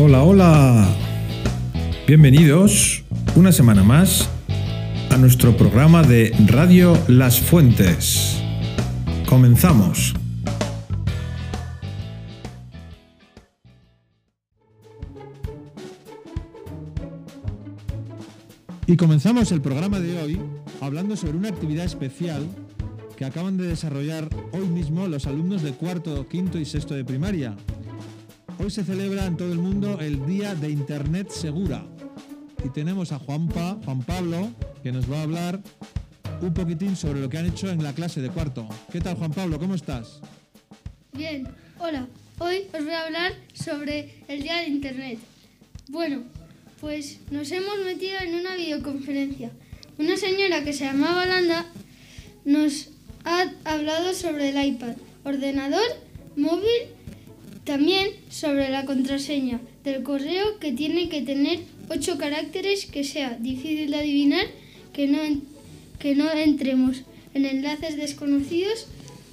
Hola, hola. Bienvenidos una semana más a nuestro programa de Radio Las Fuentes. Comenzamos. Y comenzamos el programa de hoy hablando sobre una actividad especial que acaban de desarrollar hoy mismo los alumnos de cuarto, quinto y sexto de primaria. Hoy se celebra en todo el mundo el Día de Internet Segura. Y tenemos a Juanpa, Juan Pablo, que nos va a hablar un poquitín sobre lo que han hecho en la clase de cuarto. ¿Qué tal Juan Pablo? ¿Cómo estás? Bien, hola. Hoy os voy a hablar sobre el Día de Internet. Bueno, pues nos hemos metido en una videoconferencia. Una señora que se llamaba Landa nos ha hablado sobre el iPad, ordenador, móvil, también sobre la contraseña del correo que tiene que tener ocho caracteres que sea difícil de adivinar, que no, que no entremos en enlaces desconocidos,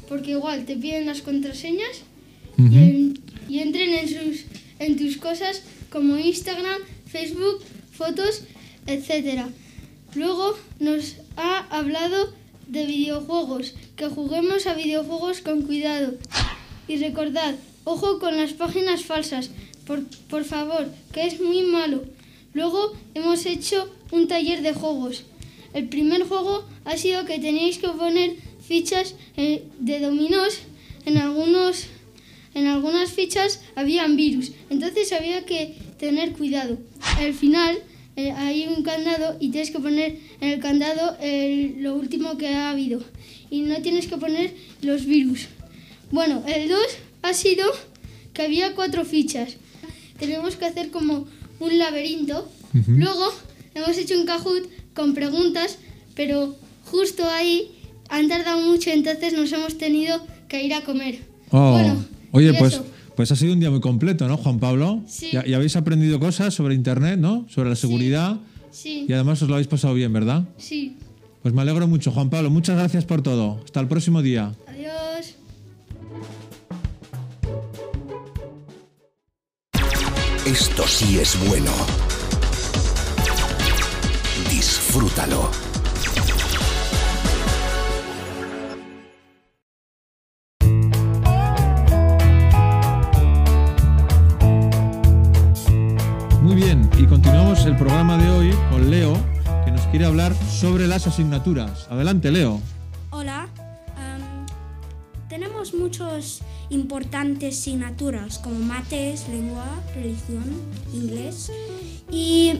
porque igual te piden las contraseñas y, en- y entren en, sus, en tus cosas como Instagram, Facebook, fotos, etc. Luego nos ha hablado de videojuegos, que juguemos a videojuegos con cuidado. Y recordad, ojo con las páginas falsas, por, por favor, que es muy malo. Luego hemos hecho un taller de juegos. El primer juego ha sido que teníais que poner fichas eh, de dominós en algunos en algunas fichas habían virus, entonces había que tener cuidado. Al final eh, hay un candado y tienes que poner en el candado el- lo último que ha habido y no tienes que poner los virus. Bueno, el 2 ha sido que había cuatro fichas. Tenemos que hacer como un laberinto. Luego hemos hecho un Kahoot con preguntas, pero justo ahí han tardado mucho, entonces nos hemos tenido que ir a comer. Oh, Bueno, oye, pues, pues ha sido un día muy completo, ¿no, Juan Pablo? Sí. Y, y habéis aprendido cosas sobre Internet, ¿no? Sobre la seguridad. Sí, Y además os lo habéis pasado bien, ¿verdad? sí. Pues me alegro mucho, Juan Pablo. Muchas gracias por todo. Hasta el próximo día. Esto sí es bueno. Disfrútalo. Muy bien, y continuamos el programa de hoy con Leo, que nos quiere hablar sobre las asignaturas. Adelante, Leo. Hola, tenemos muchos importantes asignaturas como mates, lengua, religión, inglés y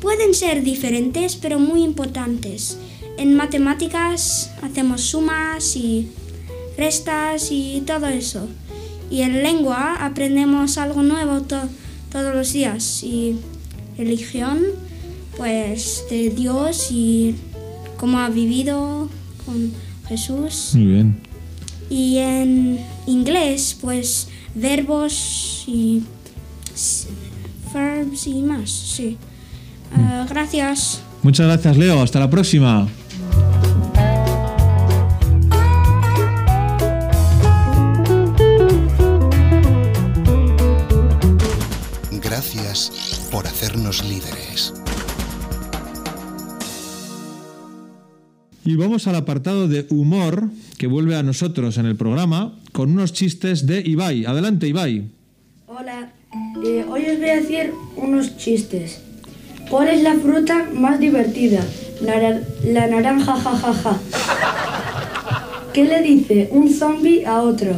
pueden ser diferentes pero muy importantes. En matemáticas hacemos sumas y restas y todo eso. Y en lengua aprendemos algo nuevo to- todos los días y religión pues de Dios y cómo ha vivido con Jesús. Muy bien. Y en inglés, pues verbos y verbs y más, sí. Ah, gracias. Muchas gracias, Leo. Hasta la próxima. Gracias por hacernos líderes. Y vamos al apartado de humor que vuelve a nosotros en el programa con unos chistes de Ibai. Adelante, Ibai. Hola, eh, hoy os voy a decir unos chistes. ¿Cuál es la fruta más divertida? La naranja, jajaja. ¿Qué le dice un zombie a otro?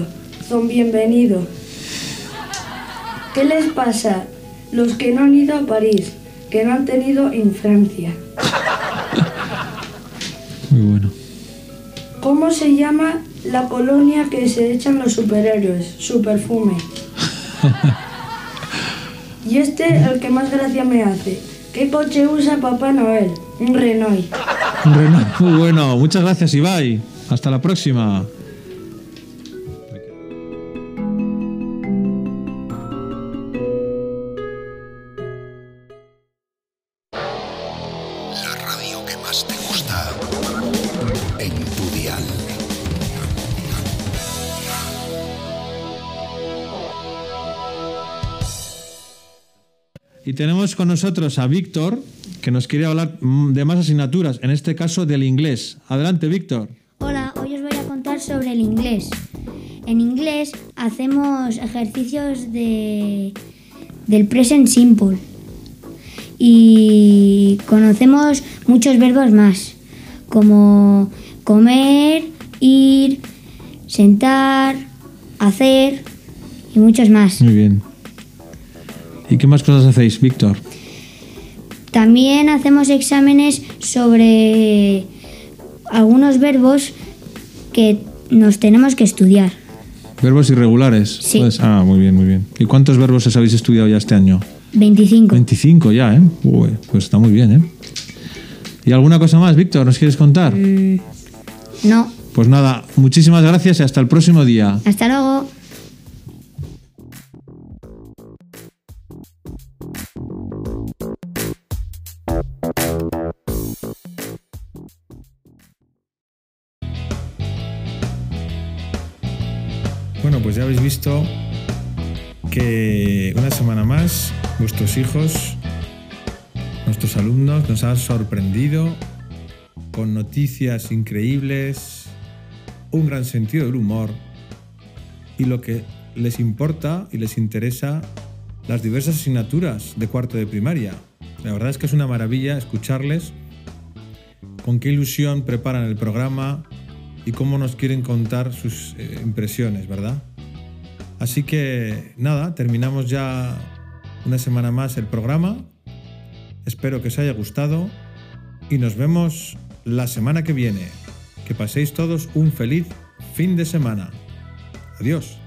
Zom bienvenido. ¿Qué les pasa? Los que no han ido a París, que no han tenido infancia. Muy bueno. ¿Cómo se llama la colonia que se echan los superhéroes? Su perfume. Y este, el que más gracia me hace. ¿Qué coche usa Papá Noel? Un Renault. Renato, muy bueno. Muchas gracias, Ibai. Hasta la próxima. Y tenemos con nosotros a Víctor, que nos quiere hablar mm, de más asignaturas, en este caso del inglés. Adelante, Víctor. Hola, hoy os voy a contar sobre el inglés. En inglés hacemos ejercicios de, del present simple y conocemos muchos verbos más, como comer, ir, sentar, hacer y muchos más. Muy bien. ¿Y qué más cosas hacéis, Víctor? También hacemos exámenes sobre algunos verbos que nos tenemos que estudiar. Verbos irregulares. Sí. Pues- ah, muy bien, muy bien. ¿Y cuántos verbos os habéis estudiado ya este año? 25. 25 ya, ¿eh? Uy, pues está muy bien, ¿eh? ¿Y alguna cosa más, Víctor? ¿Nos quieres contar? No. Pues nada, muchísimas gracias y hasta el próximo día. Hasta luego. Pues ya habéis visto que una semana más vuestros hijos, nuestros alumnos nos han sorprendido con noticias increíbles, un gran sentido del humor y lo que les importa y les interesa las diversas asignaturas de cuarto de primaria. La verdad es que es una maravilla escucharles con qué ilusión preparan el programa y cómo nos quieren contar sus eh, impresiones, ¿verdad? Así que nada, terminamos ya una semana más el programa. Espero que os haya gustado y nos vemos la semana que viene. Que paséis todos un feliz fin de semana. Adiós.